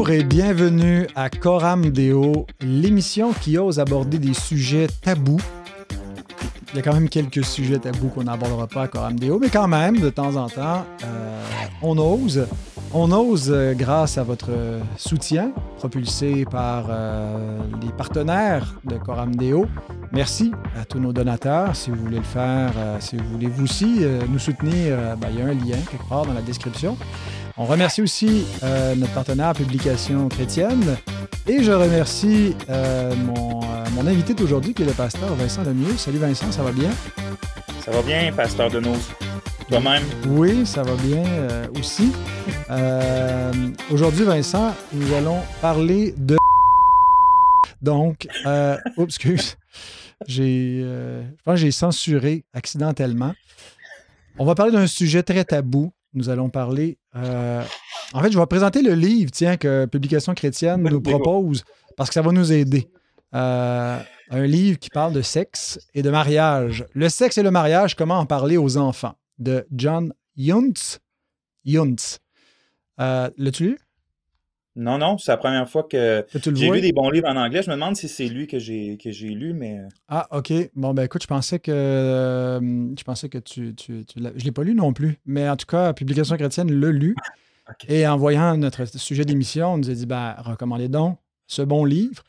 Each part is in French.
Bonjour et bienvenue à Coram Deo, l'émission qui ose aborder des sujets tabous. Il y a quand même quelques sujets tabous qu'on n'abordera pas à Coram Deo, mais quand même, de temps en temps, euh, on ose. On ose euh, grâce à votre soutien, propulsé par euh, les partenaires de Coram Deo. Merci à tous nos donateurs. Si vous voulez le faire, si vous voulez vous aussi nous soutenir, ben, il y a un lien quelque part dans la description. On remercie aussi euh, notre partenaire Publication Chrétienne. Et je remercie euh, mon, euh, mon invité d'aujourd'hui, qui est le pasteur Vincent Lemieux. Salut Vincent, ça va bien? Ça va bien, pasteur de? Toi-même? Oui, ça va bien aussi. Aujourd'hui, Vincent, nous allons parler de. Donc, euh, oups, excuse. J'ai, euh, je pense que j'ai censuré accidentellement. On va parler d'un sujet très tabou. Nous allons parler. Euh, en fait, je vais présenter le livre, tiens, que Publication Chrétienne nous propose parce que ça va nous aider. Euh, un livre qui parle de sexe et de mariage. Le sexe et le mariage, comment en parler aux enfants, de John Yuntz. Yuntz. Euh, L'as-tu lu? Non, non, c'est la première fois que j'ai lu des bons livres en anglais. Je me demande si c'est lui que j'ai que j'ai lu, mais Ah, OK. Bon, ben écoute, je pensais que euh, je pensais que tu, tu, tu l'as- Je ne l'ai pas lu non plus. Mais en tout cas, Publication chrétienne l'a lu. OK. Et en voyant notre sujet d'émission, on nous a dit ben, recommandez donc ce bon livre.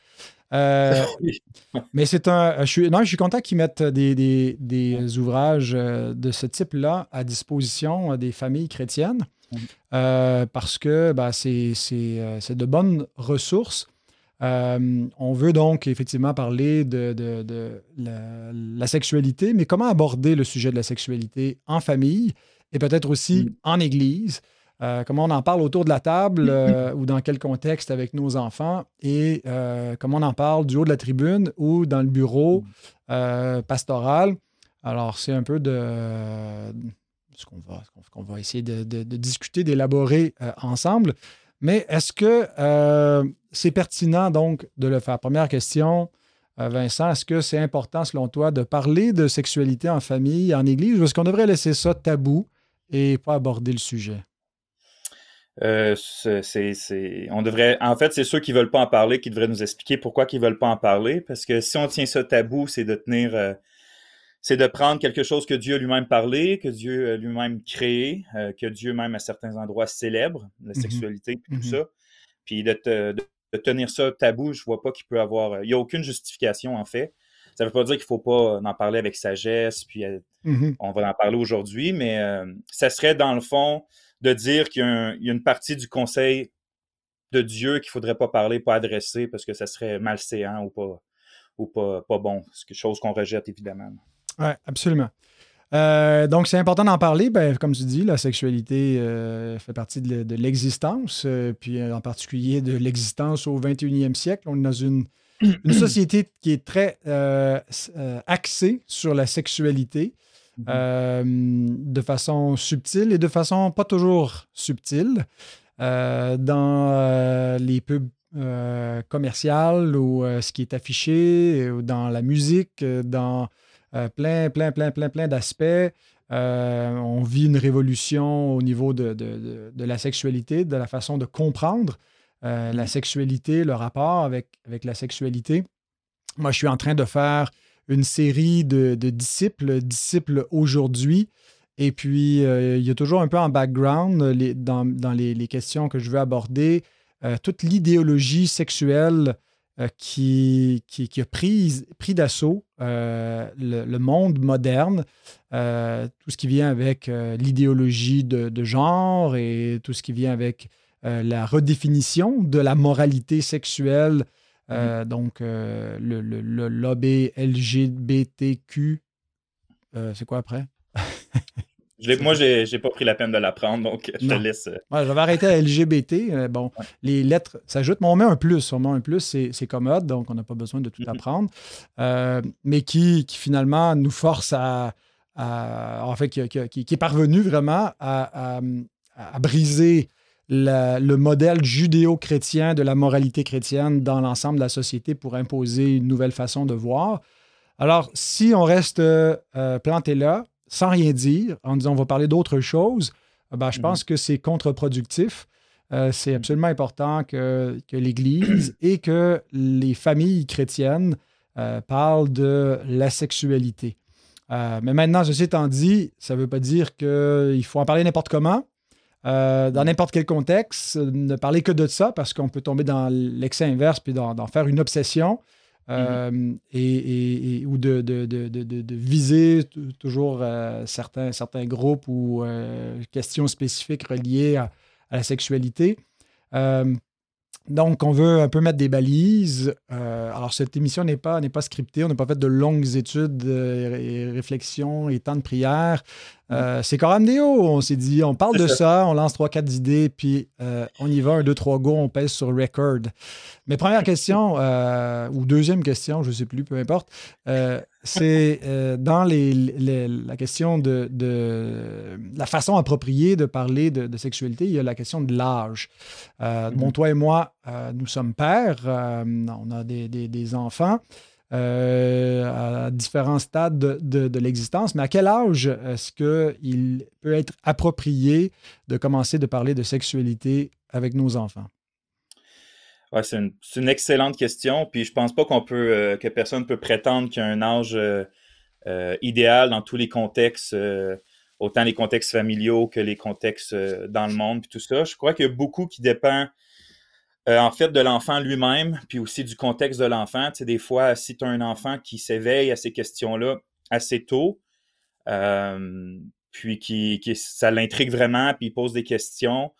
Euh, mais c'est un. Je suis, non, je suis content qu'ils mettent des, des- des ouvrages euh, de ce type-là à disposition euh, des familles chrétiennes. Euh, parce que c'est c'est, euh, c'est de bonnes ressources. Euh, on veut donc effectivement parler de, de- de la, la sexualité, mais comment aborder le sujet de la sexualité en famille et peut-être aussi en Église? Euh, comment on en parle autour de la table euh, ou dans quel contexte avec nos enfants? Et comment on en parle du haut de la tribune ou dans le bureau pastoral? Alors, c'est un peu de ce qu'on va, essayer de, discuter, d'élaborer euh, ensemble. Mais est-ce que euh, c'est pertinent donc de le faire? Première question, euh, Vincent, est-ce que c'est important selon toi de parler de sexualité en famille, en Église, ou est-ce qu'on devrait laisser ça tabou et pas aborder le sujet? c'est, on devrait. En fait, c'est ceux qui veulent pas en parler qui devraient nous expliquer pourquoi ils veulent pas en parler. Parce que si on tient ça tabou, c'est de tenir, c'est de prendre quelque chose que Dieu a lui-même parlé, que Dieu a lui-même créé, euh, que Dieu même à certains endroits célèbre, la Mhm. sexualité, puis tout Mhm. ça. Puis de, te- de- de tenir ça tabou, je vois pas qu'il peut avoir. euh, Il y a aucune justification en fait. Ça veut pas dire qu'il faut pas en parler avec sagesse, puis euh, Mhm. on va en parler aujourd'hui, mais euh, ça serait dans le fond de dire qu'il y, a y une partie du conseil de Dieu qu'il faudrait pas parler, pas adresser, parce que ça serait malséant ou pas, ou pas, pas bon. C'est quelque chose qu'on rejette évidemment. Oui, absolument. Euh, donc, c'est important d'en parler. Ben, comme tu dis, la sexualité euh, fait partie de, l'existence, euh, puis en particulier de l'existence au 21e siècle. On est dans une, une société qui est très axée sur la sexualité euh, de façon subtile et de façon pas toujours subtile. Dans les pubs commerciales ou ce qui est affiché, ou dans la musique, dans euh, plein, plein, plein, plein, plein d'aspects. Euh, on vit une révolution au niveau de, de- de- de la sexualité, de la façon de comprendre euh, la sexualité, le rapport avec, avec la sexualité. Moi, je suis en train de faire une série de, de disciples, disciples aujourd'hui. Et puis, euh, il y a toujours un peu en background, les- dans, dans les, les questions que je veux aborder, euh, toute l'idéologie sexuelle euh, qui, qui, qui a pris, pris d'assaut euh, le, le monde moderne, euh, tout ce qui vient avec euh, l'idéologie de, de genre et tout ce qui vient avec euh, la redéfinition de la moralité sexuelle. Euh, Donc, euh, le, le, le lobby LGBTQ, euh, c'est quoi après? Je moi, j'ai pas pris la peine de l'apprendre, donc je te laisse. euh, Ouais, J'avais arrêté à LGBT. euh, bon, les lettres s'ajoutent, mais on met un plus. On met un plus, c'est commode, donc on n'a pas besoin de tout Mhm. apprendre. Euh, mais qui, qui finalement nous force à. à- en fait, qui, qui- est parvenu vraiment à, à- à briser la- le modèle judéo-chrétien de la moralité chrétienne dans l'ensemble de la société pour imposer une nouvelle façon de voir. Alors, si on reste euh, planté là, sans rien dire, en disant on va parler d'autre chose, ben, je Mhm. pense que c'est contre-productif. c'est absolument important que, que l'Église et que les familles chrétiennes parlent de la sexualité. mais maintenant, ceci étant dit, ça ne veut pas dire qu'il faut en parler n'importe comment. Euh, dans n'importe quel contexte, ne parler que de ça parce qu'on peut tomber dans l'excès inverse puis d'en faire une obsession. Euh, mm-hmm. et, ou de, de, viser toujours euh, certains, certains groupes ou questions spécifiques reliées à la sexualité. Donc, on veut un peu mettre des balises. Euh, alors, cette émission n'est pas, pas scriptée. On n'a pas fait de longues études euh, et réflexions et temps de prière. Euh, c'est Coram Deo. On s'est dit, on parle de ça. on lance trois, quatre idées, puis on y va, un, deux, trois go, on pèse sur record. Mais première question, ou deuxième question, je ne sais plus, peu importe c'est euh, dans la question de, la façon appropriée de parler de, sexualité, il y a la question de l'âge. Euh, Bon, toi et moi, euh, nous sommes pères, euh, on a des, enfants. à différents stades de, l'existence, mais à quel âge est-ce qu'il peut être approprié de commencer de parler de sexualité avec nos enfants? Ouais, c'est une, excellente question. Puis je pense pas qu'on peut euh, que personne peut prétendre qu'il y a un âge euh, euh, idéal dans tous les contextes, autant les contextes familiaux que les contextes dans le monde, puis tout ça. Je crois qu'il y a beaucoup qui dépend en fait de l'enfant lui-même, puis aussi du contexte de l'enfant. Tu sais, des fois, si tu as un enfant qui s'éveille à ces questions-là assez tôt, puis qui, qui ça l'intrigue vraiment, puis il pose des questions,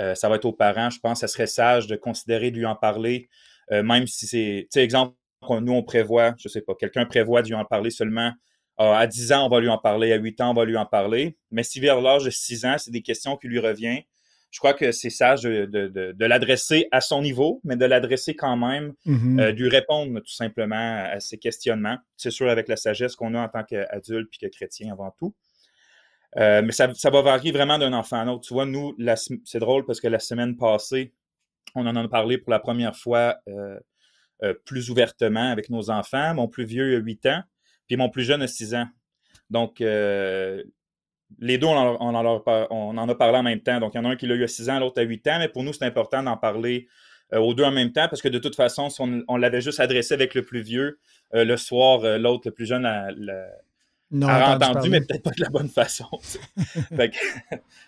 euh, ça va être aux parents. Je pense que ça serait sage de considérer de lui en parler, euh, même si c'est, tu sais, exemple, nous, on prévoit, je sais pas, quelqu'un prévoit de lui en parler seulement ah, à 10 ans, on va lui en parler, à 8 ans, on va lui en parler. Mais si vers l'âge de 6 ans, c'est des questions qui lui reviennent, je crois que c'est sage de, l'adresser à son niveau, mais de l'adresser quand même, mm-hmm. euh, de lui répondre tout simplement à ces questionnements. C'est sûr, avec la sagesse qu'on a en tant qu'adulte puis que chrétien avant tout. Euh, mais ça, va varier vraiment d'un enfant à un autre. Tu vois, nous, c'est drôle parce que la semaine passée, on en a parlé pour la première fois euh, euh, plus ouvertement avec nos enfants. Mon plus vieux a 8 ans, puis mon plus jeune a 6 ans. Donc, les deux, on en, a parlé en même temps. Donc, il y en a un qui l'a eu à 6 ans, l'autre à 8 ans, mais pour nous, c'est important d'en parler aux deux en même temps parce que de toute façon, si on, l'avait juste adressé avec le plus vieux, le soir, l'autre, le plus jeune, la, non, entendu, mais peut-être pas de la bonne façon.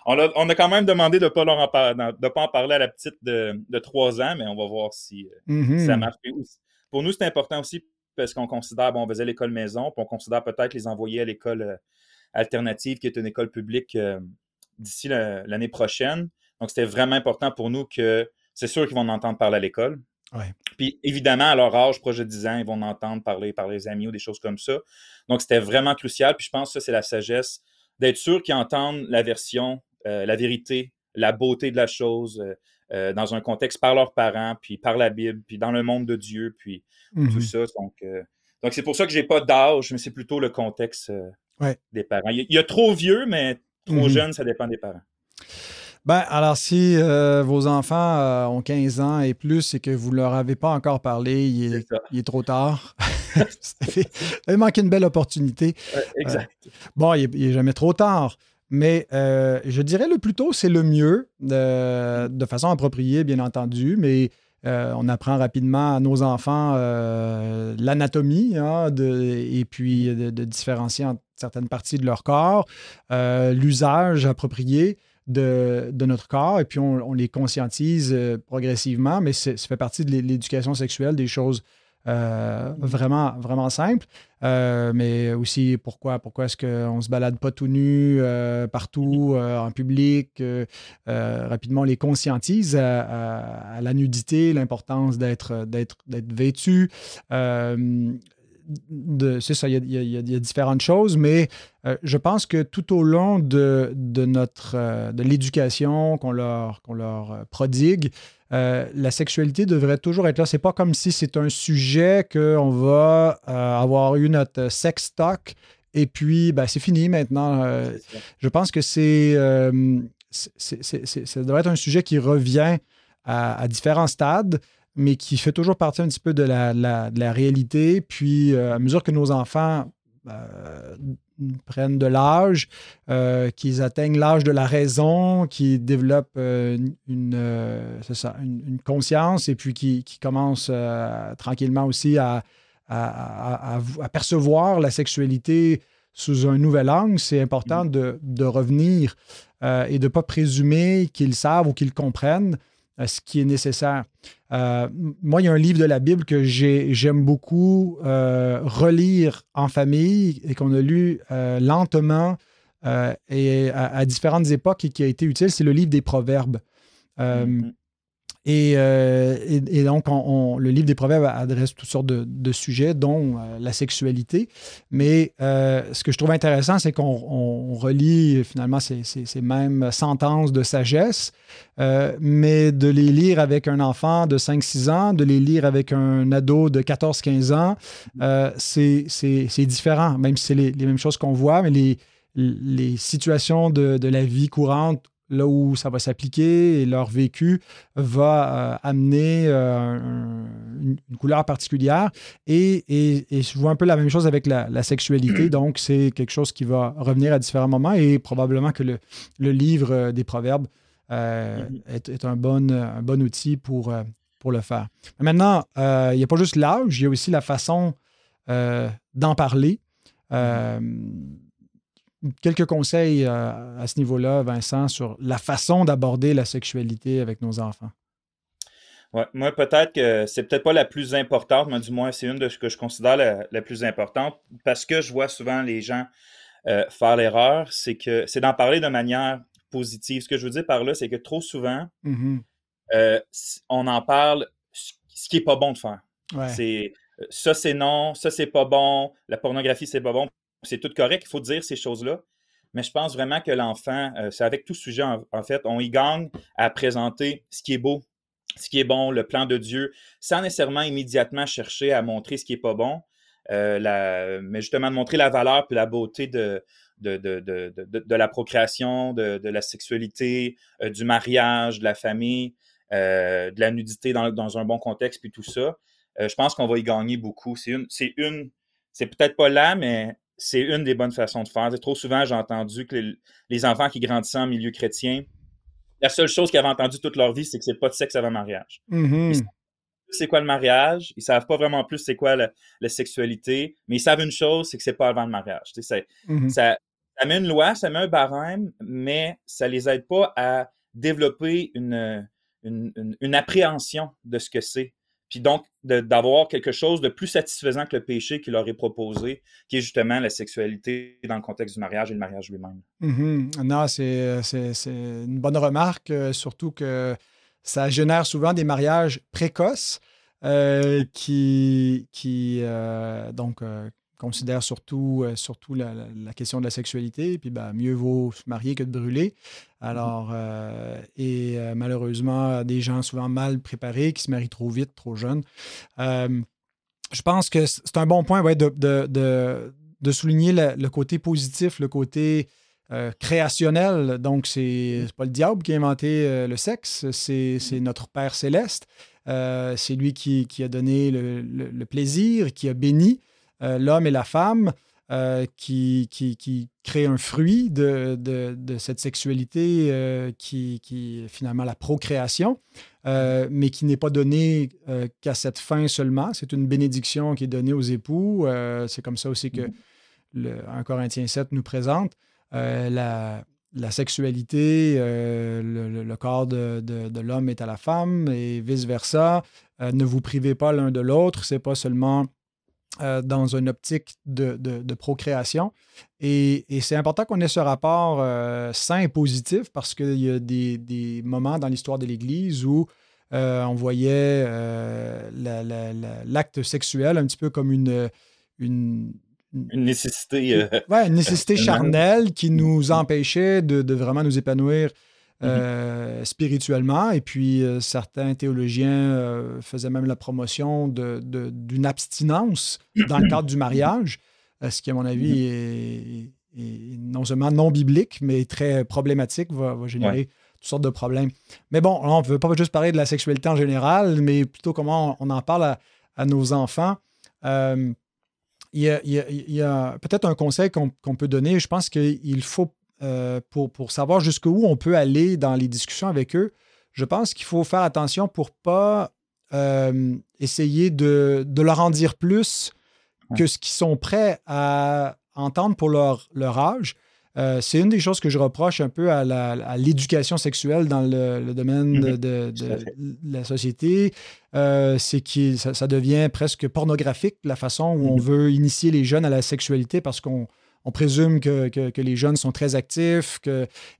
on, a, quand même demandé de ne pas, en pas en parler à la petite de, de 3 ans, mais on va voir si, euh, mm-hmm. ça marche. Pour nous, c'est important aussi parce qu'on considère, bon, on faisait l'école maison, puis on considère peut-être les envoyer à l'école euh, alternative, qui est une école publique euh, d'ici l'année prochaine. Donc, c'était vraiment important pour nous que c'est sûr qu'ils vont en entendre parler à l'école. Puis évidemment, à leur âge, proche de 10 ans, ils vont entendre parler par les amis ou des choses comme ça. Donc, c'était vraiment crucial. Puis je pense que ça, c'est la sagesse d'être sûr qu'ils entendent la version, euh, la vérité, la beauté de la chose euh, euh, dans un contexte par leurs parents, puis par la Bible, puis dans le monde de Dieu, puis tout mm-hmm. ça. Donc, donc c'est pour ça que j'ai pas d'âge, mais c'est plutôt le contexte des parents. Il y, a, trop vieux, mais trop mm-hmm. jeune, ça dépend des parents. Ben, alors, si euh, vos enfants euh, ont 15 ans et plus et que vous ne leur avez pas encore parlé, il est, trop tard. avez manqué une belle opportunité. exact. Euh, bon, il n'est jamais trop tard. Mais je dirais le plus tôt, c'est le mieux, de façon appropriée, bien entendu, mais on apprend rapidement à nos enfants l'anatomie hein, et puis de, de, différencier entre certaines parties de leur corps, l'usage approprié de, notre corps et puis on, les conscientise euh, progressivement, mais ça fait partie de l'éducation sexuelle, des choses euh, vraiment, vraiment simples. Euh, mais aussi, pourquoi, pourquoi est-ce qu'on ne se balade pas tout nu partout, en public? rapidement, on les conscientise à, la nudité, l'importance d'être vêtu c'est ça, il y, a, différentes choses, mais euh, je pense que tout au long de, notre euh, de l'éducation qu'on leur, qu'on leur euh, prodigue, la sexualité devrait toujours être là. C'est pas comme si c'est un sujet qu'on va avoir eu notre sex talk et puis ben, c'est fini maintenant. je pense que c'est, ça devrait être un sujet qui revient à différents stades mais qui fait toujours partie un petit peu de la, réalité. Puis, euh, à mesure que nos enfants euh, prennent de l'âge, qu'ils atteignent l'âge de la raison, qu'ils développent une, une, conscience et puis qui, commencent tranquillement aussi à, à, percevoir la sexualité sous un nouvel angle, c'est important mm. de, revenir euh, et de ne pas présumer qu'ils savent ou qu'ils comprennent euh, ce qui est nécessaire. Euh, moi, il y a un livre de la Bible que j'aime beaucoup relire en famille et qu'on a lu lentement et à, différentes époques et qui a été utile, c'est le livre des Proverbes. Euh, et, donc, le livre des Proverbes adresse toutes sortes de, sujets, dont euh, la sexualité. Mais euh, ce que je trouve intéressant, c'est qu'on relit finalement ces, mêmes sentences de sagesse, mais de les lire avec un enfant de 5-6 ans, de les lire avec un ado de 14-15 ans, c'est différent, même si c'est les, mêmes choses qu'on voit, mais les, situations de la vie courante là où ça va s'appliquer et leur vécu va euh, amener euh, une, couleur particulière. Et, je vois un peu la même chose avec la, sexualité. Donc, c'est quelque chose qui va revenir à différents moments et probablement que le, livre euh, des proverbes mm-hmm. est, un, bon, un bon outil pour, pour le faire. maintenant, il n'y a pas juste l'âge, il y a aussi la façon d'en parler. Mm-hmm quelques conseils euh, à ce niveau-là, Vincent, sur la façon d'aborder la sexualité avec nos enfants? Ouais, moi, peut-être que c'est peut-être pas la plus importante, mais du moins, c'est une de ce que je considère la, plus importante parce que je vois souvent les gens euh, faire l'erreur, c'est que c'est d'en parler de manière positive. Ce que je veux dire par là, c'est que trop souvent, mm-hmm. euh, on en parle ce qui n'est pas bon de faire. C'est ça, c'est non, ça, c'est pas bon, la pornographie, c'est pas bon c'est tout correct, il faut dire ces choses-là. Mais je pense vraiment que l'enfant, euh, c'est avec tout sujet, en, fait, on y gagne à présenter ce qui est beau, ce qui est bon, le plan de Dieu, sans nécessairement immédiatement chercher à montrer ce qui n'est pas bon, euh, mais justement de montrer la valeur puis la beauté de, la procréation, de, la sexualité, euh, du mariage, de la famille, de la nudité dans, dans, un bon contexte, puis tout ça. je pense qu'on va y gagner beaucoup. C'est une, c'est peut-être pas là, mais c'est une des bonnes façons de faire. Trop souvent, j'ai entendu que les, enfants qui grandissaient en milieu chrétien, la seule chose qu'ils avaient entendu toute leur vie, c'est que c'est pas de sexe avant mariage. Mm-hmm. C'est quoi le mariage? Ils savent pas vraiment plus c'est quoi la, sexualité, mais ils savent une chose, c'est que c'est pas avant le mariage. Mm-hmm. ça, met une loi, ça met un barème, mais ça les aide pas à développer une, une appréhension de ce que c'est puis donc d'avoir quelque chose de plus satisfaisant que le péché qui leur est proposé, qui est justement la sexualité dans le contexte du mariage et le mariage lui-même. Mm-hmm. Non, c'est une bonne remarque, euh, surtout que ça génère souvent des mariages précoces euh, qui, qui euh, donc, considère surtout, euh, surtout la, question de la sexualité, puis ben, mieux vaut se marier que de brûler. Alors, euh, et euh, malheureusement, des gens souvent mal préparés qui se marient trop vite, trop jeunes. je pense que c'est un bon point ouais, de, de, de, souligner le, côté positif, le côté créationnel. Donc, c'est pas le diable qui a inventé le sexe, c'est notre Père céleste. c'est lui qui, qui, a donné le, le, plaisir, qui a béni. Euh, l'homme et la femme euh, qui, qui, créent un fruit de, cette sexualité euh, qui, qui, est finalement la procréation, mais qui n'est pas donnée qu'à cette fin seulement. C'est une bénédiction qui est donnée aux époux. c'est comme ça aussi que mm-hmm. le, 1 Corinthiens 7 nous présente. la, sexualité, le, corps de, de l'homme est à la femme et vice-versa. ne vous privez pas l'un de l'autre. C'est pas seulement euh, dans une optique de, procréation. Et, c'est important qu'on ait ce rapport euh, sain et positif parce qu'il y a des, moments dans l'histoire de l'Église où euh, on voyait l'acte sexuel un petit peu comme une, une, nécessité. ouais, une nécessité charnelle qui nous empêchait de, vraiment nous épanouir Mhm. Euh, spirituellement. Et puis, euh, certains théologiens euh, faisaient même la promotion d'une abstinence dans le cadre du mariage, ce qui, à mon avis, mhm. est, non seulement non biblique, mais très problématique, va, générer toutes sortes de problèmes. Mais bon, on ne veut pas juste parler de la sexualité en général, mais plutôt comment on, en parle à, nos enfants. il y a, peut-être un conseil qu'on peut donner. Je pense qu'il faut, pour, pour savoir jusqu'où on peut aller dans les discussions avec eux, je pense qu'il faut faire attention pour pas essayer de, de, leur en dire plus que ce qu'ils sont prêts à entendre pour leur, leur âge. Euh, c'est une des choses que je reproche un peu à l'éducation sexuelle dans le, domaine mhm. de, la société. Euh, c'est que ça, devient presque pornographique, la façon où on mhm. veut initier les jeunes à la sexualité parce qu'on présume que, les jeunes sont très actifs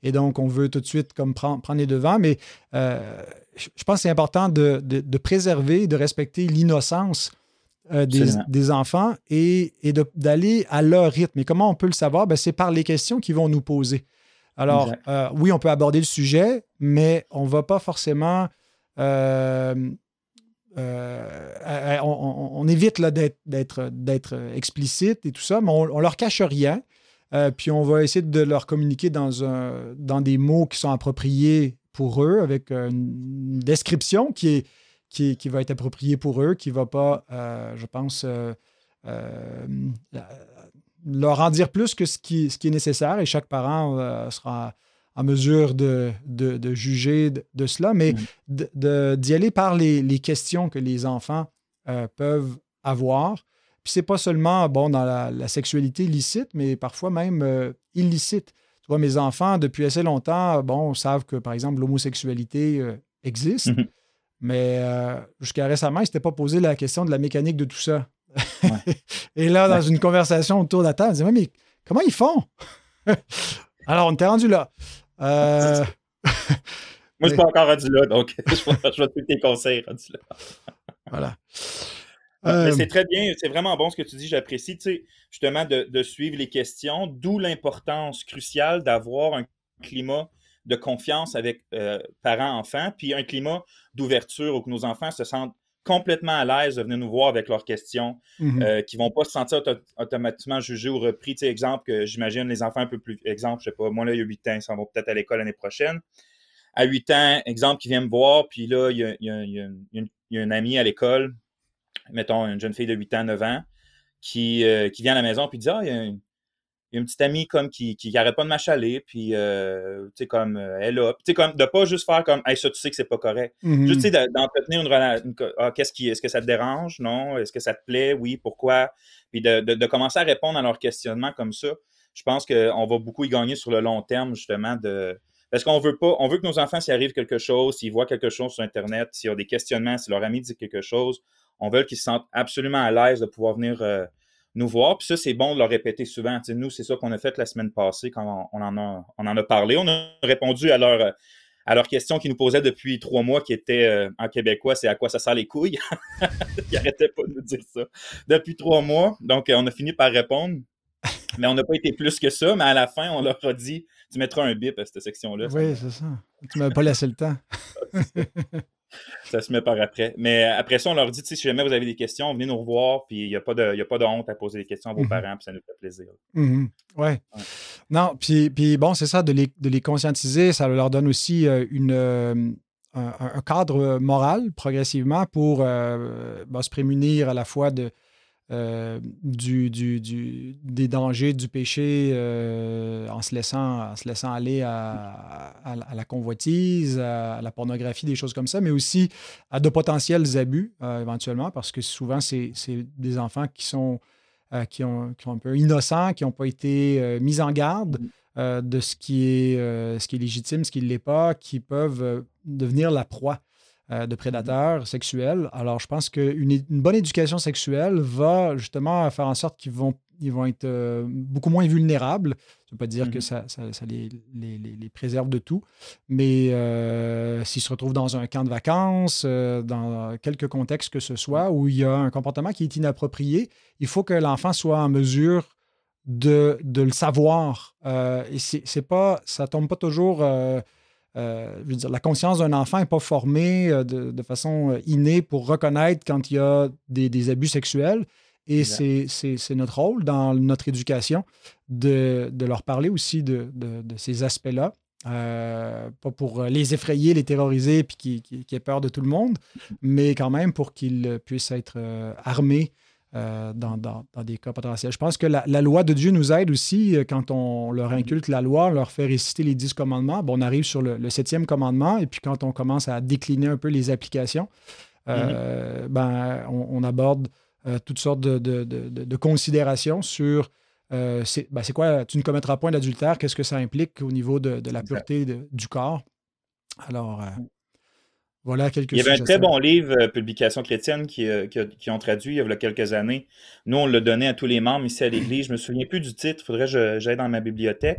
et donc on veut tout de suite comme prendre, les devants. Mais euh, je pense que c'est important de, préserver, de respecter l'innocence euh, des, enfants et, d'aller à leur rythme. Et comment on peut le savoir? Ben, c'est par les questions qu'ils vont nous poser. Alors, euh, oui, on peut aborder le sujet, mais on ne va pas forcément... Euh, on, évite d'être explicite et tout ça, mais on, leur cache rien. puis on va essayer de leur communiquer dans, des mots qui sont appropriés pour eux, avec une description qui va être approprié pour eux, qui ne va pas, euh, je pense, euh, euh, leur en dire plus que ce qui est nécessaire et chaque parent sera en mesure de, de, juger de, cela, mais d'y aller par les, les, questions que les enfants peuvent avoir. Puis c'est pas seulement bon dans la, sexualité licite, mais parfois même illicite. Tu vois, mes enfants, depuis assez longtemps, bon, savent que, par exemple, l'homosexualité existe. Mm-hmm. Mais euh, jusqu'à récemment, ils ne s'étaient pas posé la question de la mécanique de tout ça. Et là, dans une conversation autour de la table, ils disaient Mais comment ils font? Alors, on était rendu là. Euh, Moi, je ne suis pas encore rendu là, donc je vais tous tes conseils rendu là. voilà. Euh, c'est très bien, c'est vraiment bon ce que tu dis, j'apprécie, justement, de, de, suivre les questions, d'où l'importance cruciale d'avoir un climat de confiance avec euh, parents-enfants, puis un climat d'ouverture où nos enfants se sentent complètement à l'aise de venir nous voir avec leurs questions, mhm. euh, qui ne vont pas se sentir automatiquement jugés ou repris. Tu sais, exemple, que j'imagine les enfants un peu plus. Exemple, je sais pas, moi là, il y a 8 ans, ils s'en vont peut-être à l'école l'année prochaine. À 8 ans, exemple, qui vient me voir, puis là, il y a, un ami à l'école, mettons une jeune fille de 8 ans, 9 ans, qui, euh, qui vient à la maison, puis dit Ah, il y a y a une petite amie comme qui, qui, arrête pas de m'achaler, puis euh, tu sais, comme euh, elle a. Tu sais, comme de pas juste faire comme Hey, ça, tu sais que c'est pas correct. Mm-hmm. Juste, tu sais, d'entretenir une relation. Ah, qu'est-ce qui. Est-ce que ça te dérange? Non? Est-ce que ça te plaît? Oui, pourquoi? Puis de, de, commencer à répondre à leurs questionnements comme ça, je pense qu'on va beaucoup y gagner sur le long terme, justement, de. Parce qu'on veut pas, on veut que nos enfants, s'il arrive quelque chose, s'ils voient quelque chose sur Internet, s'il y a des questionnements, si leur ami dit quelque chose, on veut qu'ils se sentent absolument à l'aise de pouvoir venir euh, nous voir. Puis ça, c'est bon de le répéter souvent. nous, c'est ça qu'on a fait la semaine passée quand on, en, a, on en a parlé. On a répondu à leur, à leur question qu'ils nous posaient depuis trois mois, qui était euh, en québécois, c'est à quoi ça sert les couilles? Ils n'arrêtaient pas de nous dire ça. Depuis trois mois. Donc, on a fini par répondre. Mais on n'a pas été plus que ça, mais à la fin, on leur a dit Tu mettras un bip à cette section-là. Oui, c'est ça. Tu ne m'as pas laissé le temps. ça se met par après. Mais après ça, on leur dit, si jamais vous avez des questions, venez nous revoir, puis il n'y a, pas de, a pas de honte à poser des questions à vos mhm. parents, puis ça nous fait plaisir. Mhm. ouais. Non, puis, puis bon, c'est ça, de les, de les, conscientiser, ça leur donne aussi euh, une, euh, un, cadre moral progressivement pour euh, se prémunir à la fois de euh, du, du, des dangers du péché euh, en, se laissant, en se laissant aller à, à, la convoitise, à, la pornographie, des choses comme ça, mais aussi à de potentiels abus euh, éventuellement, parce que souvent, c'est des enfants qui sont, qui, ont, qui, ont, un peu innocents, qui n'ont pas été mis en garde de ce qui, est, ce qui est légitime, ce qui ne l'est pas, qui peuvent devenir la proie euh, de prédateurs sexuels. Alors, je pense qu'une une bonne éducation sexuelle va justement faire en sorte qu'ils vont, ils vont être euh, beaucoup moins vulnérables. Ça ne veut pas dire que mhm. ça, ça, les, les, les, préserve de tout, mais euh, s'ils se retrouvent dans un camp de vacances, dans quelque contexte que ce soit, où il y a un comportement qui est inapproprié, il faut que l'enfant soit en mesure de, de le savoir. et c'est pas, ça ne tombe pas toujours euh, je veux dire, la conscience d'un enfant n'est pas formée euh, de, façon euh, innée pour reconnaître quand il y a des, abus sexuels. Et c'est notre rôle dans notre éducation de, leur parler aussi de, ces aspects-là. pas pour les effrayer, les terroriser, puis qu'ils aient peur de tout le monde, mais quand même pour qu'ils puissent être armés dans, des cas potentiels. Je pense que la, loi de Dieu nous aide aussi quand on leur inculque la loi, on leur fait réciter les dix commandements. Bon, on arrive sur le, septième commandement et puis quand on commence à décliner un peu les applications, mm-hmm. ben, on, aborde toutes sortes de, considérations sur ben, c'est quoi, tu ne commettras point d'adultère, qu'est-ce que ça implique au niveau de, la pureté du corps? Alors, mm. Voilà quelques Il y avait un très bon livre, euh, Publication chrétienne, euh, qui, ont traduit il y a quelques années. Nous, on l'a donné à tous les membres ici à l'Église. Je me souviens plus du titre, il faudrait que j'aille dans ma bibliothèque.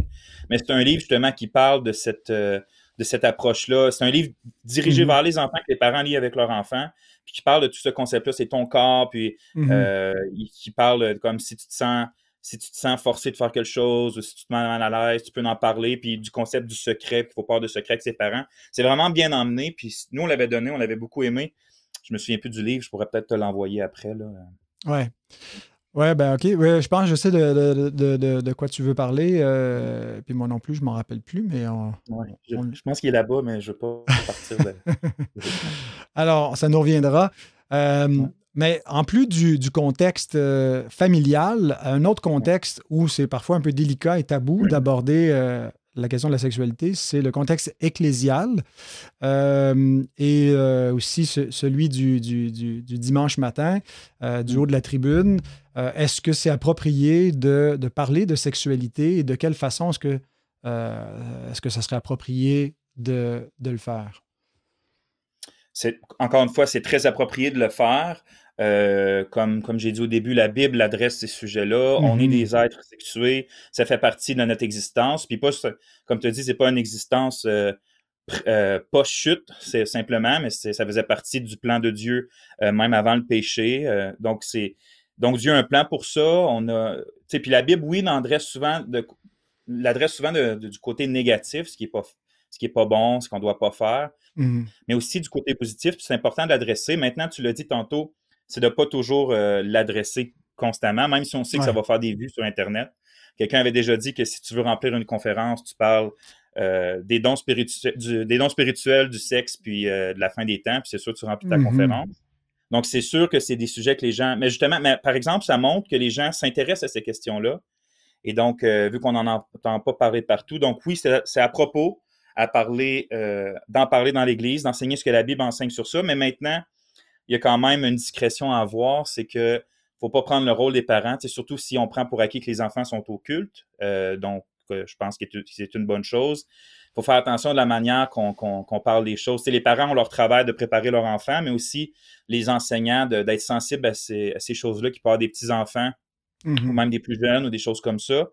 Mais c'est un livre justement qui parle de cette, euh, de cette approche-là. C'est un livre dirigé mm-hmm. vers les enfants que les parents lisent avec leurs enfants, puis qui parle de tout ce concept-là, c'est ton corps, puis mm-hmm. qui parle comme si tu te sens si tu te sens forcé de faire quelque chose ou si tu te mets mal à l'aise, tu peux en parler, puis du concept du secret, qu'il faut pas de secret avec ses parents. C'est vraiment bien emmené, puis nous, on l'avait donné, on l'avait beaucoup aimé. Je me souviens plus du livre, je pourrais peut-être te l'envoyer après. Là. Ouais. Ouais, ben ok. Ouais, je pense que je sais de, de, quoi tu veux parler. Euh, puis moi non plus, je m'en rappelle plus, mais je, pense qu'il est là-bas, mais je ne veux pas partir de. Alors, ça nous reviendra. Euh, mais en plus du, contexte euh, familial, un autre contexte où c'est parfois un peu délicat et tabou d'aborder euh, la question de la sexualité, c'est le contexte ecclésial euh, et aussi celui du, dimanche matin, du haut de la tribune. est-ce que c'est approprié de, parler de sexualité et de quelle façon est-ce que, est-ce que ça serait approprié de, de le faire? Encore une fois, c'est très approprié de le faire. Euh, comme comme j'ai dit au début, la Bible adresse ces sujets-là. On est mm-hmm. des êtres sexués. Ça fait partie de notre existence. Puis pas, comme tu as dit, c'est pas une existence euh, euh, pas chute, c'est simplement, mais ça faisait partie du plan de Dieu même avant le péché. donc c'est donc Dieu a un plan pour ça. On a, puis la Bible, oui, l'adresse souvent de l'adresse souvent du côté négatif, ce qui est pas ce qui est pas bon, ce qu'on doit pas faire. Mm-hmm. Mais aussi du côté positif, c'est important de l'adresser. Maintenant, tu l'as dit tantôt, c'est de ne pas toujours euh, l'adresser constamment, même si on sait que ça va faire des vues sur Internet. Quelqu'un avait déjà dit que si tu veux remplir une conférence, tu parles euh, des, dons du, des dons spirituels, du sexe, puis euh, de la fin des temps, puis c'est sûr que tu remplis ta mm-hmm. conférence. Donc, c'est sûr que c'est des sujets que les gens. Mais justement, mais, par exemple, ça montre que les gens s'intéressent à ces questions-là. Et donc, vu qu'on n'en entend pas parler partout, donc oui, c'est à propos à parler, d'en parler dans l'Église, d'enseigner ce que la Bible enseigne sur ça. Mais maintenant, il y a quand même une discrétion à avoir, c'est que faut pas prendre le rôle des parents, surtout si on prend pour acquis que les enfants sont au culte. Euh, donc, euh, je pense que c'est une bonne chose. Il faut faire attention de la manière qu'on parle des choses. les parents ont leur travail de préparer leur enfant, mais aussi les enseignants d'être sensibles à ces, choses-là qui parlent des petits-enfants mm-hmm. ou même des plus jeunes ou des choses comme ça.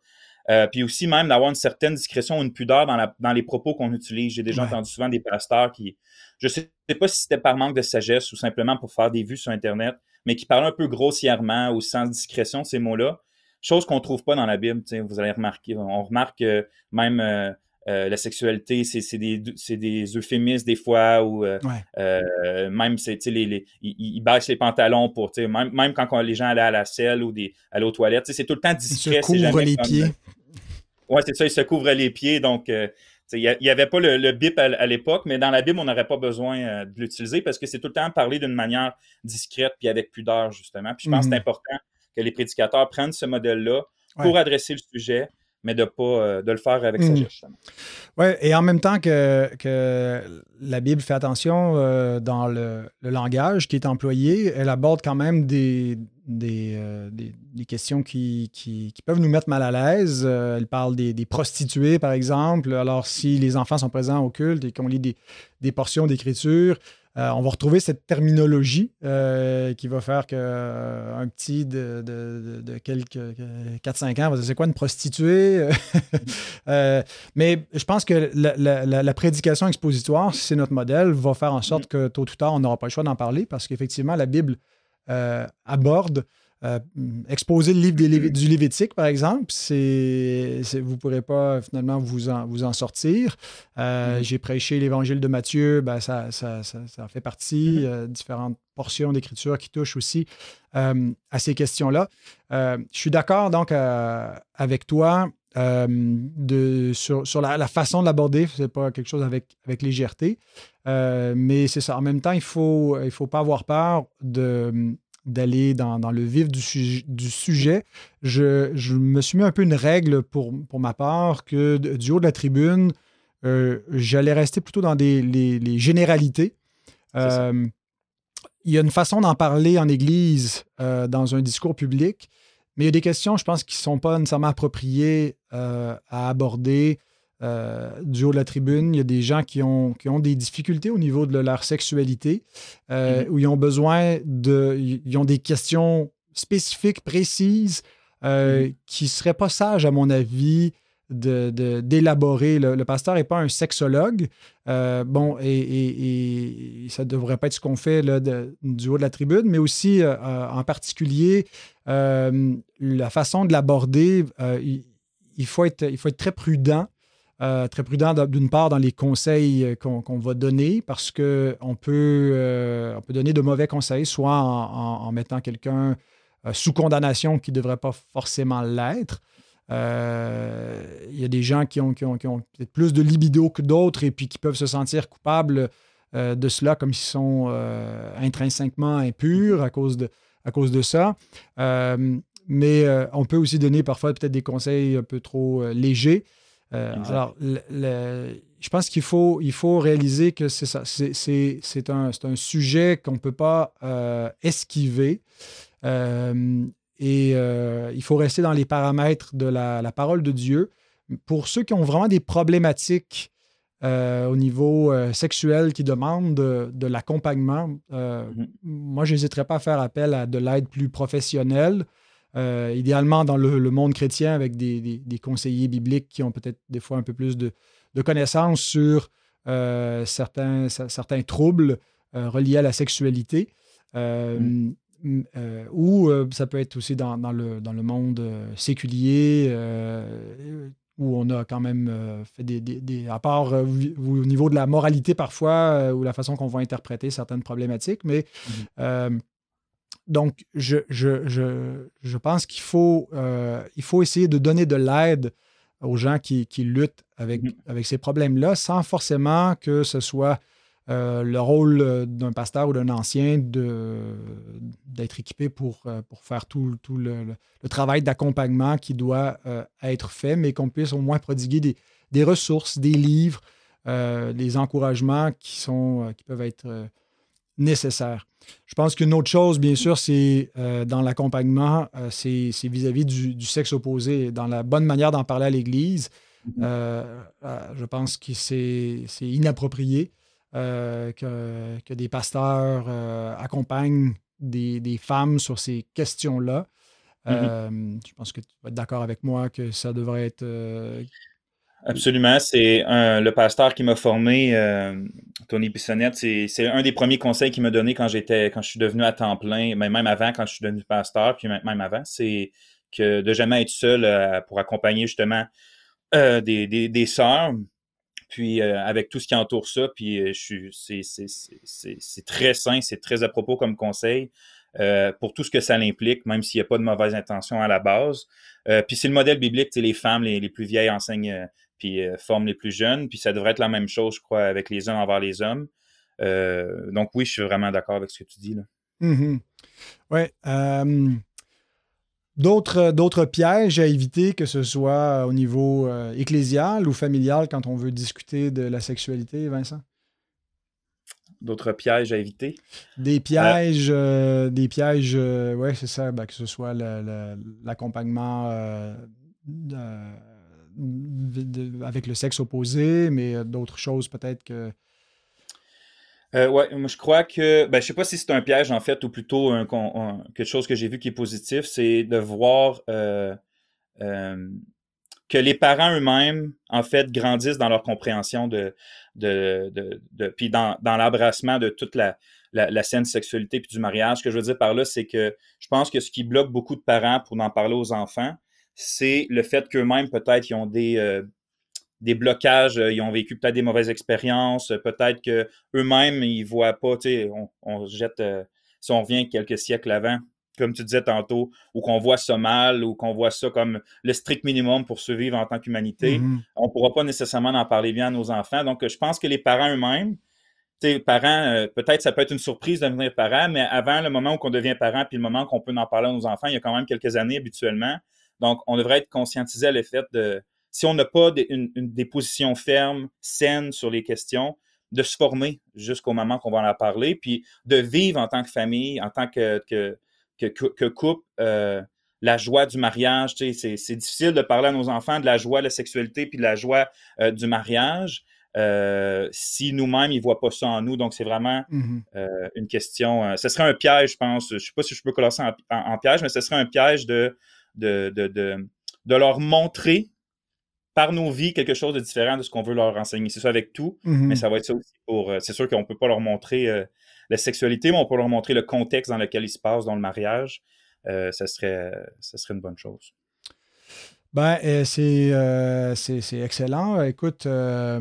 Euh, puis aussi même d'avoir une certaine discrétion ou une pudeur dans, la, dans les propos qu'on utilise. J'ai déjà entendu souvent des pasteurs qui, je sais pas si c'était par manque de sagesse ou simplement pour faire des vues sur Internet, mais qui parlaient un peu grossièrement ou sans discrétion de ces mots-là. Chose qu'on trouve pas dans la Bible, vous allez remarquer. On remarque que même euh, euh, la sexualité, c'est des, des euphémismes des fois, ou même c'est les, les, ils, baissent les pantalons pour même, même quand les gens allaient à la selle ou des, allaient aux toilettes, c'est tout le temps discret. Ils se couvrent les pieds. Oui, c'est ça, ils se couvrent les pieds. Donc, euh, il n'y avait pas le, bip à, l'époque, mais dans la Bible, on n'aurait pas besoin euh, de l'utiliser parce que c'est tout le temps parlé d'une manière discrète puis avec pudeur, justement. Puis je pense que c'est mhm. important que les prédicateurs prennent ce modèle-là pour adresser le sujet, mais de pas euh, de le faire avec sa sagesse. Oui, et en même temps que, que la Bible fait attention dans le, langage qui est employé, elle aborde quand même des, euh, des, des, questions qui, qui, peuvent nous mettre mal à l'aise. Euh, elle parle des, prostituées, par exemple. Alors, si les enfants sont présents au culte et qu'on lit des, portions d'écriture, euh, on va retrouver cette terminologie qui va faire qu'un petit de, de, quelques 4-5 ans va dire c'est quoi une prostituée? Mais je pense que la, la prédication expositoire, si c'est notre modèle, va faire en sorte que tôt ou tard, on n'aura pas le choix d'en parler parce qu'effectivement, la Bible euh, aborde euh, exposer le livre du Lévitique, par exemple, c'est, vous ne pourrez pas finalement vous en, vous en sortir. Euh, mm-hmm. J'ai prêché l'Évangile de Matthieu, ben, ça, ça, ça, fait partie, mm-hmm. différentes portions d'écriture qui touchent aussi à ces questions-là. je suis d'accord donc avec toi. de, sur, sur la, façon de l'aborder, c'est pas quelque chose avec, avec légèreté, mais c'est ça. En même temps, il ne faut, il faut pas avoir peur de, d'aller dans, le vif du, sujet, je, me suis mis un peu une règle pour, pour ma part que du haut de la tribune, euh, j'allais rester plutôt dans des, les, généralités. Euh, il y a une façon d'en parler en Église euh, dans un discours public, mais il y a des questions, je pense, qui ne sont pas nécessairement appropriées à aborder du haut de la tribune. Il y a des gens qui ont, qui ont des difficultés au niveau de leur sexualité, mm-hmm. où ils ont besoin de. Ils ont des questions spécifiques, précises, mm-hmm. qui ne seraient pas sages, à mon avis, d'élaborer. De, le, pasteur n'est pas un sexologue. Euh, bon, et, ça ne devrait pas être ce qu'on fait là, du haut de la tribune, mais aussi euh, euh, en particulier la façon de l'aborder. Il, faut être, il faut être très prudent. Très prudent d'une part dans les conseils qu'on va donner parce qu'on peut, on peut donner de mauvais conseils, soit en mettant quelqu'un sous condamnation qui ne devrait pas forcément l'être, euh, il y a des gens qui ont, qui ont, peut-être plus de libido que d'autres et puis qui peuvent se sentir coupables euh, de cela comme s'ils sont euh, intrinsèquement impurs à cause de, à cause de ça. mais on peut aussi donner parfois peut-être des conseils un peu trop légers. Alors, je pense qu'il faut, il faut réaliser que c'est ça. C'est un, un, sujet qu'on ne peut pas esquiver. Et euh, il faut rester dans les paramètres de la, parole de Dieu. Pour ceux qui ont vraiment des problématiques euh, au niveau euh, sexuel qui demandent de, l'accompagnement, mm-hmm. moi, je n'hésiterais pas à faire appel à de l'aide plus professionnelle. Idéalement dans le, monde chrétien avec des, conseillers bibliques qui ont peut-être des fois un peu plus de, connaissances sur certains, certains troubles reliés à la sexualité. Mm. Euh, ou euh, ça peut être aussi dans, le, dans le, monde euh, séculier, où on a quand même fait des, des, à part au niveau de la moralité parfois, ou la façon qu'on va interpréter certaines problématiques. Mais mm-hmm. Donc, je, je, je, je pense qu'il faut, il faut essayer de donner de l'aide aux gens qui, qui luttent avec, mm-hmm. avec ces problèmes-là, sans forcément que ce soit euh, le rôle euh, d'un pasteur ou d'un ancien d'être équipé pour, euh, pour faire tout, tout le, travail d'accompagnement qui doit être fait, mais qu'on puisse au moins prodiguer des, des ressources, des livres, des encouragements qui, sont, qui peuvent être nécessaires. Je pense qu'une autre chose, bien sûr, c'est dans l'accompagnement, c'est vis-à-vis du, du, sexe opposé, dans la bonne manière d'en parler à l'Église. Mm-hmm. je pense que c'est inapproprié euh, que, des pasteurs euh, accompagnent des, femmes sur ces questions-là. Mm-hmm. Euh, je pense que tu vas être d'accord avec moi que ça devrait être. Absolument. C'est le pasteur qui m'a formé, Tony Bissonnette. C'est un des premiers conseils qu'il m'a donné quand j'étais, quand je suis devenu à temps plein, mais même avant, quand je suis devenu pasteur, puis même avant, c'est que de jamais être seul pour accompagner justement des, des, des sœurs puis euh, avec tout ce qui entoure ça, puis euh, c'est très sain, c'est très à propos comme conseil euh, pour tout ce que ça implique, même s'il n'y a pas de mauvaise intention à la base. puis c'est le modèle biblique, les femmes les, les, plus vieilles enseignent puis forment les plus jeunes, puis ça devrait être la même chose, je crois, avec les hommes envers les hommes. donc oui, je suis vraiment d'accord avec ce que tu dis là. Mm-hmm. Oui. D'autres, d'autres pièges à éviter, que ce soit au niveau euh, ecclésial ou familial, quand on veut discuter de la sexualité, Vincent? D'autres pièges à éviter? Des pièges, euh, des pièges, euh, oui, c'est ça, ben, que ce soit l'accompagnement avec le sexe opposé, mais d'autres choses peut-être que euh, ouais, je crois que, ben, je sais pas si c'est un piège en fait, ou plutôt quelque chose que j'ai vu qui est positif, c'est de voir euh, euh, que les parents eux-mêmes, en fait, grandissent dans leur compréhension de, de, puis dans, dans de toute la, la, sexualité puis du mariage. Ce que je veux dire par là, c'est que je pense que ce qui bloque beaucoup de parents pour en parler aux enfants, c'est le fait qu'eux-mêmes, peut-être, ils ont des, euh, des blocages, euh, ils ont vécu peut-être des mauvaises expériences, euh, peut-être que eux-mêmes ils voient pas, tu sais, on, jette, euh, si on revient quelques siècles avant, comme tu disais tantôt, ou qu'on voit ça mal, ou qu'on voit ça comme le strict minimum pour survivre en tant qu'humanité, on mm-hmm. on pourra pas nécessairement en parler bien à nos enfants. Donc, je pense que les parents eux-mêmes, sais, parents, peut-être ça peut être une surprise de devenir parent, mais avant le moment où on devient parent, puis le moment qu'on peut en parler à nos enfants, il y a quand même quelques années habituellement. Donc, on devrait être conscientisé à l'effet de, si on n'a pas des positions fermes, saines sur les questions, de se former jusqu'au moment qu'on va en parler, puis de vivre en tant que famille, en tant que, que, que, couple, euh, la joie du mariage. Tu sais, c'est difficile de parler à nos enfants de la joie de la sexualité puis de la joie euh, du mariage euh, si nous-mêmes, ils ne voient pas ça en nous. Donc, c'est vraiment mmh une question. ce serait un piège, je pense. Je ne sais pas si je peux classer en, piège, mais ce serait un piège de, de, de, de leur montrer par nos vies quelque chose de différent de ce qu'on veut leur enseigner. C'est ça avec tout, mais mhm. ça va être ça aussi pour. Euh, c'est sûr qu'on ne peut pas leur montrer euh, la sexualité, mais on peut leur montrer le contexte dans lequel il se passe dans le mariage. Euh, ça, serait, ça serait une bonne chose. Ben, c'est, c'est, excellent. Écoute, que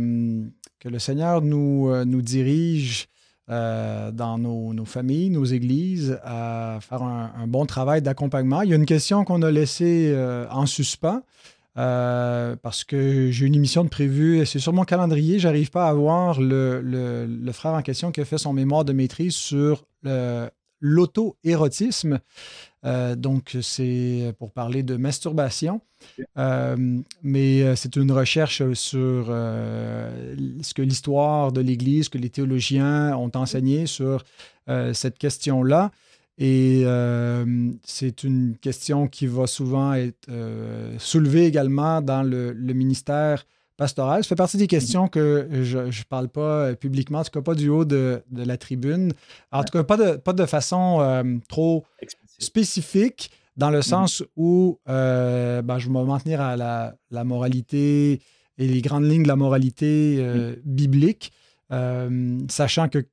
le Seigneur nous, nous dirige dans nos, familles, nos églises, à faire un, bon travail d'accompagnement. Il y a une question qu'on a laissée en suspens. Euh, parce que j'ai une émission de prévue, c'est sur mon calendrier, j'arrive pas à voir le, frère en question qui a fait son mémoire de maîtrise sur l'auto-érotisme. Euh, donc, c'est pour parler de masturbation. Euh, mais c'est une recherche sur ce que l'histoire de l'Église, que les théologiens ont enseigné sur cette question-là. Et euh, c'est une question qui va souvent être euh, soulevée également dans le, ministère pastoral. Ça fait partie des questions que je ne parle pas euh, publiquement, en tout cas pas du haut de, la tribune. En tout cas, pas de, pas de façon trop spécifique, dans le mm-hmm. sens où ben, je vais m'en tenir à la, moralité et les grandes lignes de la moralité mm. biblique, sachant que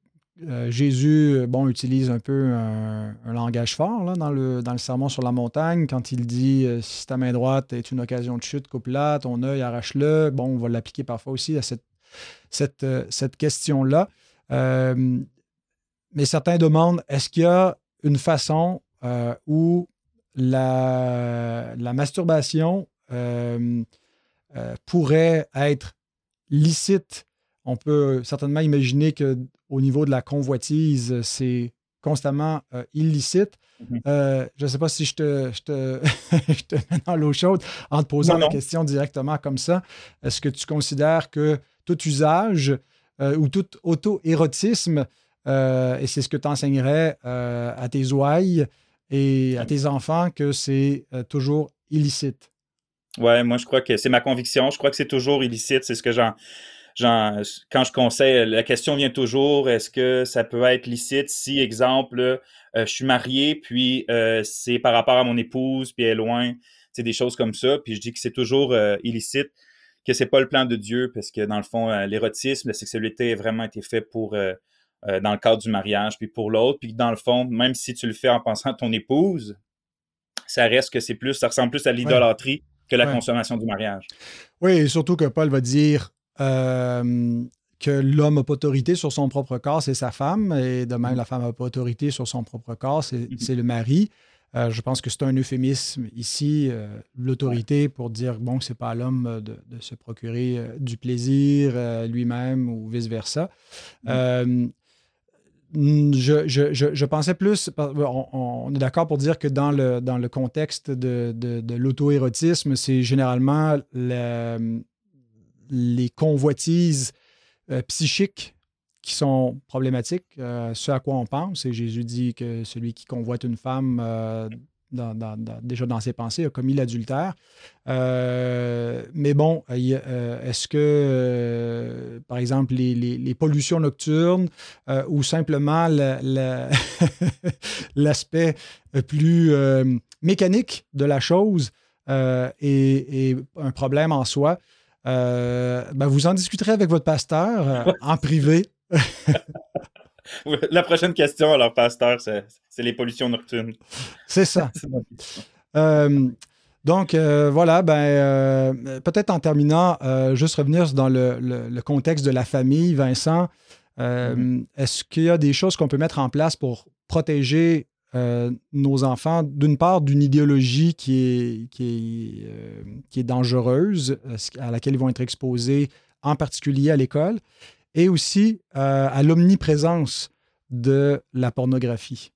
euh, Jésus, euh, bon, utilise un peu un, langage fort dans, le, dans le sermon sur la montagne quand il dit euh, si ta main droite est une occasion de chute, coupe-la, ton œil, arrache-le. Bon, on va l'appliquer parfois aussi à cette, question-là. mais certains demandent est-ce qu'il y a une façon où la, masturbation pourrait être licite? On peut certainement imaginer qu'au niveau de la convoitise, c'est constamment euh, illicite. Mhm. Euh, je ne sais pas si je te, je te, mets dans l'eau chaude en te posant la question directement comme ça. Est-ce que tu considères que tout usage euh, ou tout auto-érotisme, et c'est ce que tu enseignerais à tes ouailles et à tes enfants, que c'est toujours illicite? Ouais, moi je crois que c'est ma conviction. Je crois que c'est toujours illicite. C'est ce que j'en quand je conseille, la question vient toujours, est-ce que ça peut être licite si, exemple, euh, je suis marié, puis euh, c'est par rapport à mon épouse, puis elle est loin, c'est des choses comme ça, puis je dis que c'est toujours euh, illicite, que c'est pas le plan de Dieu, parce que dans le fond, l'érotisme, la sexualité a vraiment été fait pour, dans le cadre du mariage, puis pour l'autre, puis dans le fond, même si tu le fais en pensant à ton épouse, ça reste que c'est plus, ça ressemble plus à l'idolâtrie que la consommation du mariage. Oui, et surtout que Paul va dire euh, que l'homme n'a pas autorité sur son propre corps, c'est sa femme, et de même, la femme n'a pas autorité sur son propre corps, c'est mhm. le mari. Euh, je pense que c'est un euphémisme ici, euh, l'autorité pour dire bon c'est pas à l'homme de, se procurer du plaisir lui-même ou vice-versa. Mhm. Je, pensais plus, on, est d'accord pour dire que dans le, dans le contexte de, de l'auto-érotisme, c'est généralement le, les convoitises euh, psychiques qui sont problématiques, euh, ce à quoi on pense. Et Jésus dit que celui qui convoite une femme, euh, déjà dans ses pensées, a commis l'adultère. mais bon, est-ce que, par exemple, les, pollutions nocturnes ou simplement l'aspect plus mécanique de la chose est, un problème en soi? Euh, ben vous en discuterez avec votre pasteur euh, en privé. La prochaine question leur pasteur, c'est les pollutions nocturnes. C'est ça. Euh, donc, voilà, ben, peut-être en terminant, juste revenir dans le, contexte de la famille, Vincent. Mm-hmm. Est-ce qu'il y a des choses qu'on peut mettre en place pour protéger euh, nos enfants, d'une part, d'une idéologie qui est, qui est, euh, dangereuse, euh, à laquelle ils vont être exposés, en particulier à l'école, et aussi à l'omniprésence de la pornographie?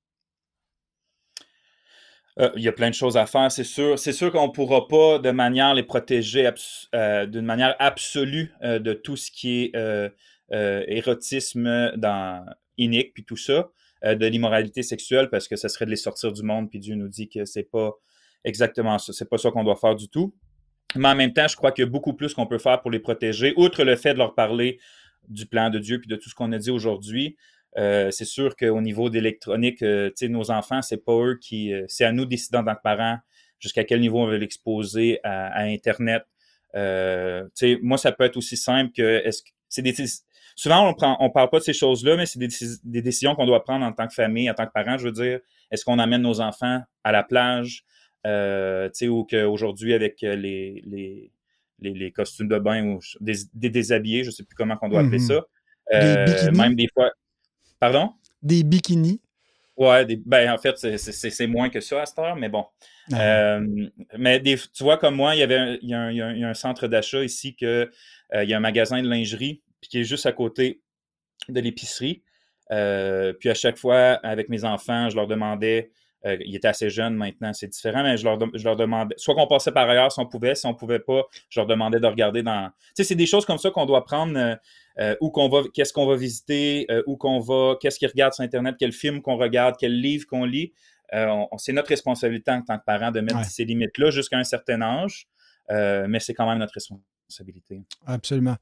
Il y a plein de choses à faire, c'est sûr. C'est sûr qu'on ne pourra pas de manière les protéger d'une manière absolue de tout ce qui est érotisme dans inique puis tout ça, de l'immoralité sexuelle parce que ce serait de les sortir du monde puis Dieu nous dit que c'est pas exactement ça, c'est pas ça qu'on doit faire du tout. Mais en même temps, je crois qu'il y a beaucoup plus qu'on peut faire pour les protéger, outre le fait de leur parler du plan de Dieu puis de tout ce qu'on a dit aujourd'hui. Euh, c'est sûr qu'au niveau d'électronique, euh, nos enfants, c'est pas eux qui. Euh, c'est à nous, décidant en tant que parents, jusqu'à quel niveau on veut l'exposer à, Internet. moi, ça peut être aussi simple que. Est-ce c'est souvent, on prend, on parle pas de ces choses-là, mais c'est des, des, décisions qu'on doit prendre en tant que famille, en tant que parents. Je veux dire, est-ce qu'on amène nos enfants à la plage, ou qu'aujourd'hui, avec les, les, les, costumes de bain ou des, déshabillés, je sais plus comment on doit appeler mm-hmm. ça. même des fois. Pardon? Des bikinis? Ouais, ben, en fait, c'est moins que ça à cette heure, mais bon. Ah. Euh, mais des, tu vois, comme moi, il y avait un, il y a un, centre d'achat ici que euh, il y a un magasin de lingerie puis qui est juste à côté de l'épicerie. Euh, puis à chaque fois, avec mes enfants, je leur demandais, ils étaient assez jeunes maintenant, c'est différent, mais je leur, je leur demandais, soit qu'on passait par ailleurs si on pouvait, si on pouvait pas, je leur demandais de regarder dans. Tu sais, c'est des choses comme ça qu'on doit prendre euh, où qu'on va, qu'est-ce qu'on va visiter, euh, où qu'on va, qu'est-ce qu'ils regardent sur Internet, quel film qu'on regarde, quel livre qu'on lit. Euh, c'est notre responsabilité en tant que parent de mettre ces limites-là jusqu'à un certain âge, mais c'est quand même notre responsabilité. Absolument.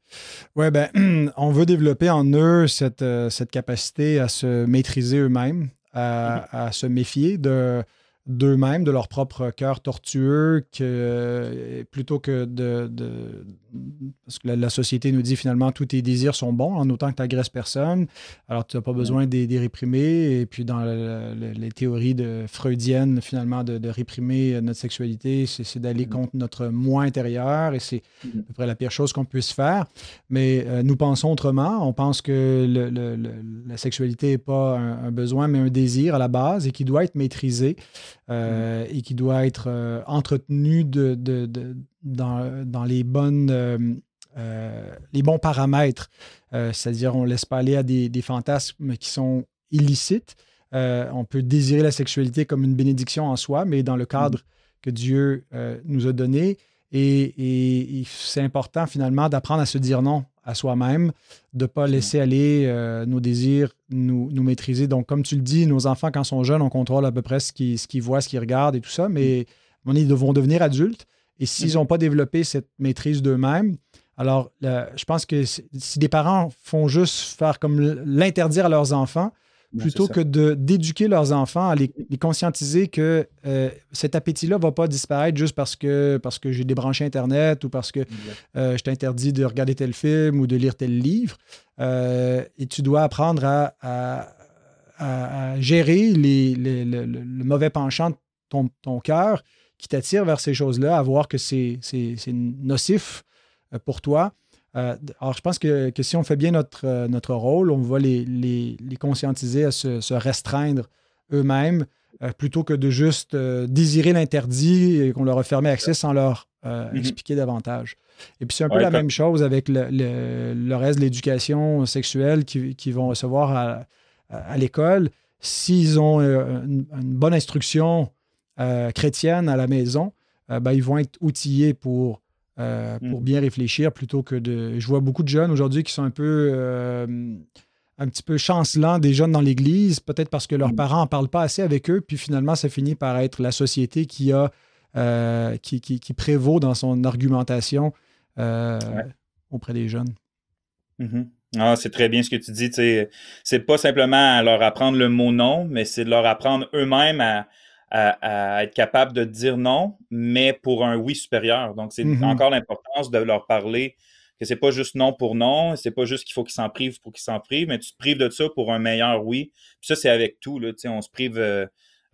Oui, ben, on veut développer en eux cette, cette capacité à se maîtriser eux-mêmes, à, à, se méfier de d'eux-mêmes, de leur propre cœur tortueux, que, plutôt que de, Parce que la, société nous dit finalement tous tes désirs sont bons en autant que tu n'agresses personne. Alors tu n'as pas besoin de les réprimer. Et puis dans les théories de freudiennes, finalement, de, réprimer notre sexualité, c'est d'aller mm-hmm. contre notre moi intérieur et c'est mm-hmm. à peu près la pire chose qu'on puisse faire. Mais euh, nous pensons autrement. On pense que la sexualité n'est pas un, un, besoin, mais un désir à la base et qui doit être maîtrisé. Euh, et qui doit être euh, entretenu de, dans, les, bonnes, euh, les bons paramètres. C'est-à-dire, on ne laisse pas aller à des, fantasmes qui sont illicites. on peut désirer la sexualité comme une bénédiction en soi, mais dans le cadre que Dieu nous a donné. et c'est important finalement d'apprendre à se dire non à soi-même, de ne pas laisser aller euh, nos désirs nous, nous, maîtriser. Donc, comme tu le dis, nos enfants, quand ils sont jeunes, on contrôle à peu près ce qu'ils ce voient, ce qu'ils regardent et tout ça, mais ils vont devenir adultes. Et s'ils n'ont mm. pas développé cette maîtrise d'eux-mêmes, alors je pense que si des parents font juste faire comme l'interdire à leurs enfants, plutôt que d'éduquer leurs enfants, à les, conscientiser que euh, cet appétit-là ne va pas disparaître juste parce que, parce que j'ai débranché Internet ou parce que euh, je t'interdis de regarder tel film ou de lire tel livre. Euh, et tu dois apprendre à, gérer les, le, mauvais penchant de ton, ton cœur qui t'attire vers ces choses-là, à voir que c'est nocif pour toi euh, alors, je pense que, si on fait bien notre, euh, notre rôle, on va les, les, conscientiser à se, restreindre eux-mêmes euh, plutôt que de juste désirer l'interdit et qu'on leur a fermé accès sans leur mm-hmm. expliquer davantage. Et puis, c'est un peu la même chose avec le, le, reste de l'éducation sexuelle qu'ils vont recevoir à, à, l'école. S'ils ont une, bonne instruction chrétienne à la maison, ben, ils vont être outillés pour euh, pour mm. bien réfléchir plutôt que de. Je vois beaucoup de jeunes aujourd'hui qui sont un peu. Euh, un petit peu chancelants des jeunes dans l'Église, peut-être parce que leurs mm. parents n'en parlent pas assez avec eux, puis finalement, ça finit par être la société qui a euh, qui, qui, prévaut dans son argumentation auprès des jeunes. Mm-hmm. Ah, c'est très bien ce que tu dis. C'est pas simplement à leur apprendre le mot non, mais c'est de leur apprendre eux-mêmes à, à, être capable de dire non, mais pour un oui supérieur. Donc, c'est mm-hmm. encore l'importance de leur parler que c'est pas juste non pour non, c'est pas juste qu'il faut qu'ils s'en privent pour qu'ils s'en privent, mais tu te prives de ça pour un meilleur oui. Puis ça, c'est avec tout. Là, on se prive, euh,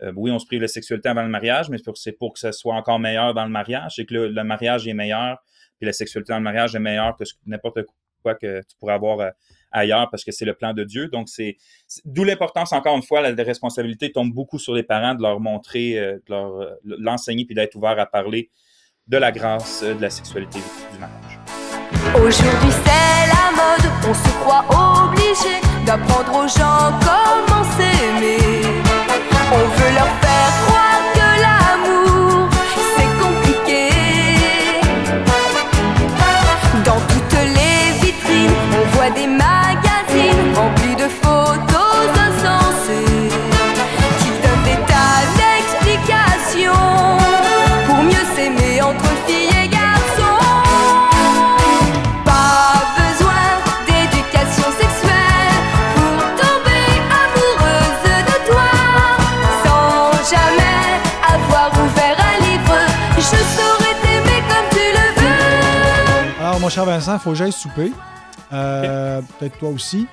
euh, oui, on se prive de la sexualité avant le mariage, mais c'est pour, que ça soit encore meilleur dans le mariage. C'est que le, mariage est meilleur, puis la sexualité dans le mariage est meilleure que n'importe quoi que tu pourrais avoir euh, ailleurs parce que c'est le plan de Dieu. Donc, c'est d'où l'importance, encore une fois, la, responsabilité tombe beaucoup sur les parents de leur montrer, euh, de leur euh, l'enseigner puis d'être ouvert à parler de la grâce, de la sexualité du mariage. Aujourd'hui c'est la mode, on se croit obligé d'apprendre aux gens comment s'aimer. On veut leur faire des magazines remplis de photos insensées qui donnent des tas d'explications pour mieux s'aimer entre filles et garçons. Pas besoin d'éducation sexuelle pour tomber amoureuse de toi. Sans jamais avoir ouvert un livre, je saurais t'aimer comme tu le veux. Alors, mon cher Vincent, faut que j'aille souper. Euh, Peut-être toi aussi.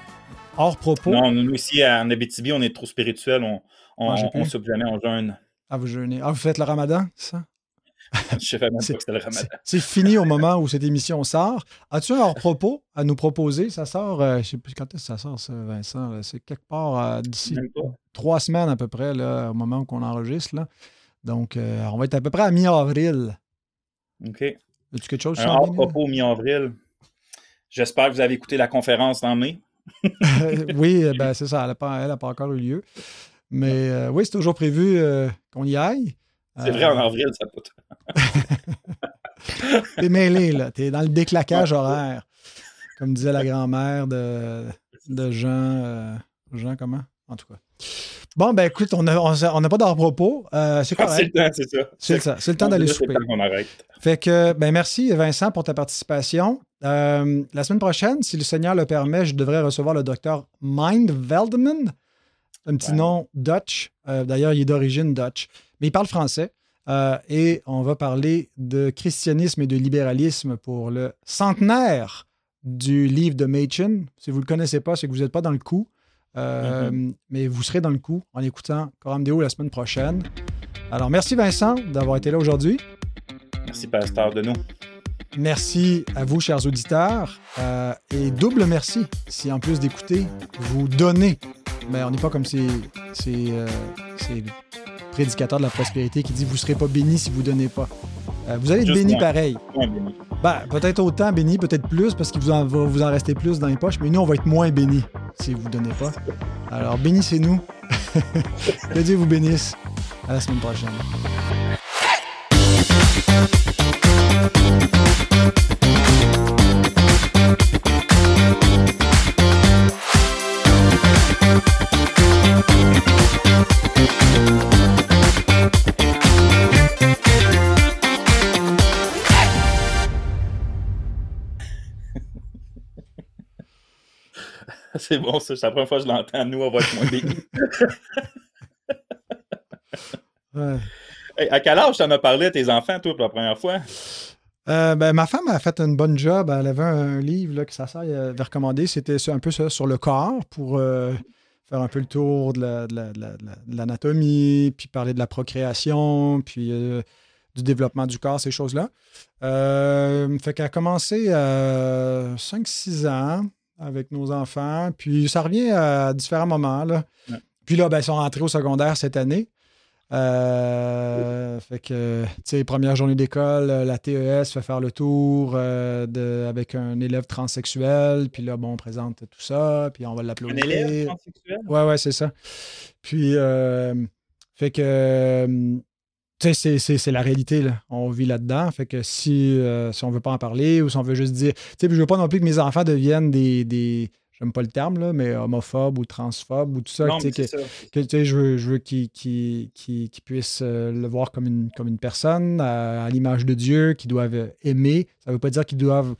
Hors propos. Non, nous ici, en Abitibi, on est trop spirituel. On, on, Mangez on soupe jamais, on jeûne. Ah, vous jeûnez. Ah, vous faites le ramadan, c'est ça? Je savais même pas C'est- que c'était le ramadan. C'est fini au moment où cette émission sort. As-tu un hors-propos à nous proposer? Ça sort, euh, je sais plus quand est-ce que ça sort, ça, Vincent. C'est quelque part euh, d'ici trois semaines à peu près, là, au moment où on enregistre. Là. Donc, euh, on va être à peu près à mi-avril. OK. As-tu quelque chose Un sur hors propos mi-avril. J'espère que vous avez écouté la conférence en mai. oui, euh, ben, c'est ça. Elle n'a pas, a pas encore eu lieu. Mais euh, oui, c'est toujours prévu euh, qu'on y aille. C'est Euh, vrai, en avril, ça peut. T'es mêlé, là. T'es dans le déclaquage horaire. Comme disait la grand-mère de, de Jean. euh, Jean, comment? En tout cas. Bon, ben écoute, on n'a on, on n'a pas d'hors-propos. Euh, c'est Ah, c'est correct. le temps, c'est ça. C'est. C'est le temps d'aller C'est le souper. temps qu'on arrête. Fait que, ben merci Vincent pour ta participation. Euh, la semaine prochaine, si le Seigneur le permet, je devrais recevoir le docteur Mind Veldeman, un petit Ouais. nom Dutch. Euh, D'ailleurs, il est d'origine Dutch, mais il parle français. Euh, et on va parler de christianisme et de libéralisme pour le centenaire du livre de Machen. Si vous ne le connaissez pas, c'est que vous n'êtes pas dans le coup. Euh, Mais vous serez dans le coup en écoutant Coram Deo la semaine prochaine. Alors, merci Vincent d'avoir été là aujourd'hui. Merci, pasteur, de nous. Merci à vous, chers auditeurs. Euh, et double merci si, en plus d'écouter, vous donnez. Mais on n'est pas comme ces, ces, euh, ces prédicateurs de la prospérité qui disent vous ne serez pas béni si vous ne donnez pas. Euh, vous allez être béni pareil. Béni. Ben, peut-être autant béni, peut-être plus, parce qu'il vous en, va vous en rester plus dans les poches, mais nous, on va être moins bénis si vous ne donnez pas. Alors, bénissez-nous. que Dieu vous bénisse. À la semaine prochaine. C'est bon, ça. C'est la première fois que je l'entends. Nous, on va être moins bénis. Ouais. À quel âge t'en as parlé à tes enfants, toi, pour la première fois? Euh, ben, ma femme a fait une bonne job. Elle avait un livre là, que sa sœur avait recommandé. C'était un peu ça, sur le corps pour euh, faire un peu le tour de la- de la- de la- de la- de l'anatomie, puis parler de la procréation, puis euh, du développement du corps, ces choses-là. Euh, fait qu'elle a commencé à 5-6 ans avec nos enfants. Puis ça revient à différents moments. Là. Ouais. Puis là, ben, ils sont rentrés au secondaire cette année. Euh, fait que, tu sais, première journée d'école, euh, la TES fait faire le tour euh, de, avec un élève transsexuel. Puis là, bon, on présente tout ça, puis on va Un l'applaudir. élève transsexuel? Ouais, ouais, c'est ça. Puis, euh, fait que, euh, tu sais, c'est- c'est c'est la réalité, là. On vit là-dedans. Fait que si, si on veut pas en parler ou si on veut juste dire. Tu sais, je veux pas non plus que mes enfants deviennent des. des J'aime pas le terme, là, mais homophobes ou transphobes ou tout ça. Non, que- je veux, je veux euh, le voir comme une, comme une personne à, à l'image de Dieu, qu'ils doivent aimer. Ça ne veut pas dire qu'ils doivent.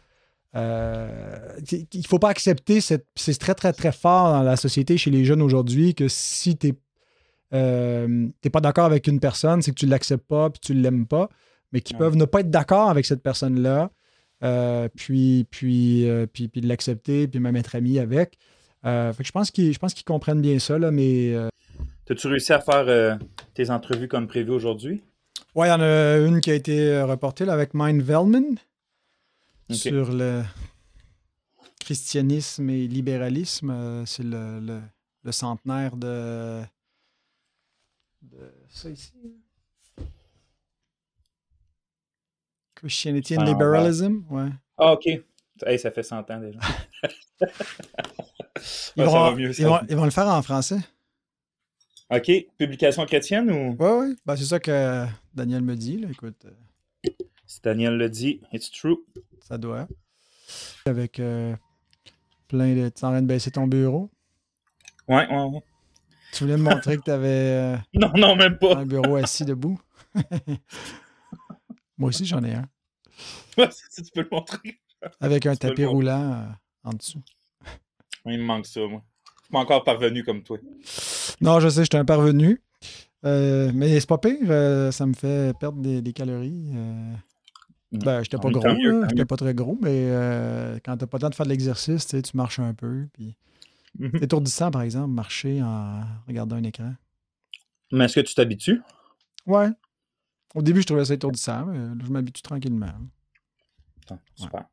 euh, qu'il ne faut pas accepter. C'est très, très, très fort dans la société, chez les jeunes aujourd'hui, que si tu n'es pas d'accord avec une personne, c'est que tu ne l'acceptes pas puis tu ne l'aimes pas, mais qu'ils Ouais. peuvent ne pas être d'accord avec cette personne-là, euh, puis, puis, euh, puis, puis de l'accepter, puis même être ami avec. Euh, fait que je pense qu'ils comprennent bien ça, là, mais T'as-tu réussi à faire tes entrevues comme prévu aujourd'hui? Ouais, il y en a une qui a été reportée là, avec Mind Velman Ok. sur le christianisme et libéralisme. C'est le, le- le centenaire de, de ça ici. Christianity and. Liberalism, ouais. Ah, OK. Hey, ça fait 100 ans déjà. Ils, vont, ça va mieux, ils, vont, ils vont le faire en français. OK. Publication chrétienne ou? Oui, oui. Ben, c'est ça que Daniel me dit. Là. Écoute, euh, si Daniel le dit, it's true. ça doit. Avec euh, plein de. Tu es en train de baisser ton bureau. Ouais, ouais, ouais. Tu voulais me montrer que tu avais Non, non, même pas. un bureau assis debout. Moi aussi, j'en ai un. si tu peux le montrer. Avec un Tu tapis roulant euh, en dessous. Il me manque ça, moi. Je suis pas encore parvenu comme toi. Non, je sais, je suis un parvenu. Euh, mais c'est pas pire. euh, ça me fait perdre des, des calories. euh. Ben, j'étais pas Tant gros, tant j'étais pas très gros, mais euh, quand t'as pas le temps de faire de l'exercice, tu marches un peu. Puis... C'est étourdissant, par exemple, marcher en regardant un écran. Mais est-ce que tu t'habitues? Ouais. Au début, je trouvais ça étourdissant, mais là, je m'habitue tranquillement. Super.